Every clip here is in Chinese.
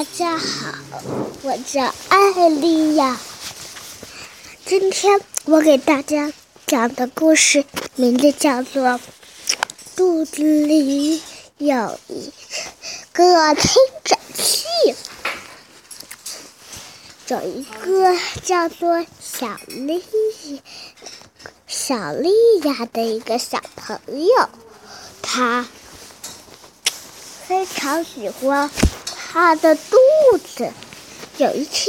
大家好，我叫艾丽亚。今天我给大家讲的故事名字叫做《肚子里有一个听诊器》。有一个叫做小丽小丽亚的一个小朋友，他非常喜欢他的肚子。有一天，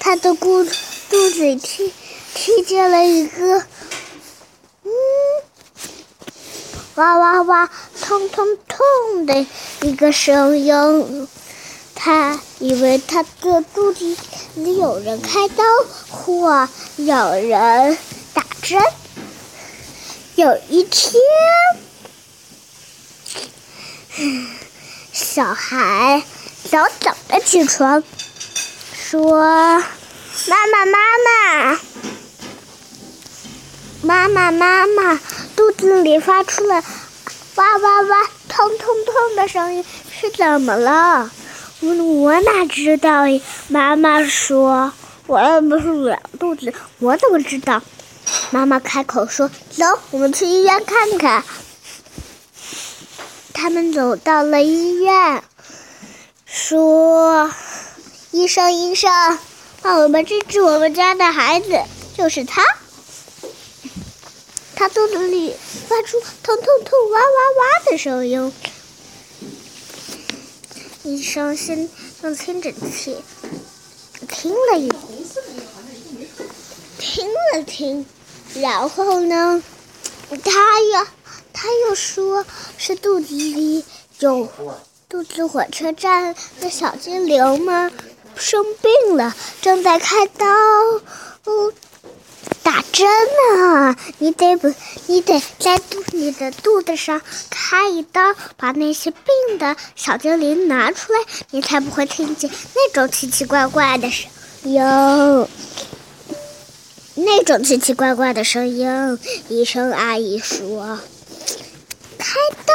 他的肚肚子里听听见了一个嗯哇哇哇痛痛痛的一个声音，他以为他的肚子里有人开刀或有人打针。有一天，小孩早早的起床，说：“妈妈，妈妈，妈妈，妈妈，肚子里发出了哇哇哇、痛痛痛的声音，是怎么了？”我我哪知道呀？妈妈说：“我又不是捂肚子，我怎么知道？”妈妈开口说：“走，我们去医院看看。”他们走到了医院，说：“医生，医生，帮我们治治我们家的孩子，就是他。他肚子里发出痛痛痛、哇哇哇的声音。”医生先用听诊器听了一听了听。然后呢，他又他又说是肚子里有肚子火车站的小精灵吗？生病了，正在开刀，哦，打针呢。你得不，你得在肚你的肚子上开一刀，把那些病的小精灵拿出来，你才不会听见那种奇奇怪怪的声音。那种奇奇怪怪的声音，医生阿姨说：“开刀，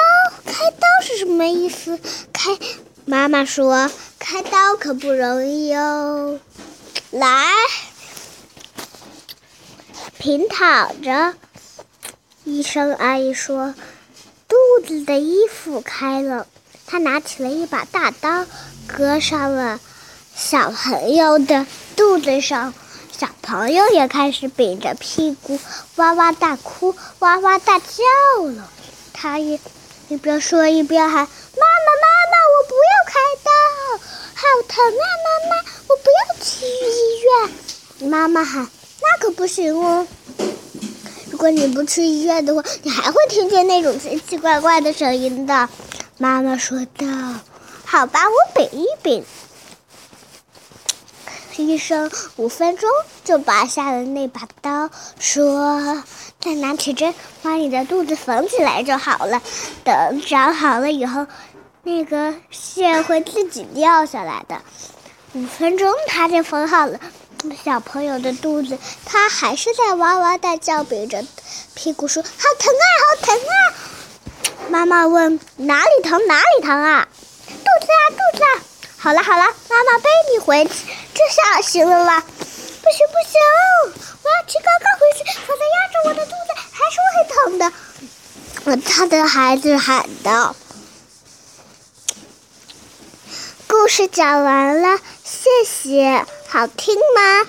开刀是什么意思？”开，妈妈说：“开刀可不容易哦。”来，平躺着。医生阿姨说：“肚子的衣服开了。”她拿起了一把大刀，割上了小朋友的肚子上。小朋友也开始扁着屁股，哇哇大哭，哇哇大叫了。他也一边说一边喊：“妈妈，妈妈，我不要开刀，好疼啊！妈妈，我不要去医院。”妈妈喊：“那可不行哦！如果你不去医院的话，你还会听见那种奇奇怪怪的声音的。”妈妈说道：“好吧，我背一背。”医生五分钟就拔下了那把刀，说：“再拿起针，把你的肚子缝起来就好了。等长好了以后，那个线会自己掉下来的。”五分钟他就缝好了小朋友的肚子，他还是在哇哇大叫，比着屁股说：“好疼啊，好疼啊！”妈妈问：“哪里疼？哪里疼啊？”“肚子啊，肚子啊！”好了好了，妈妈背你回去去，这下行了啦。不行不行，我要骑高高回去，否则压着我的肚子还是会疼的。我，他的孩子喊道。故事讲完了，谢谢，好听吗？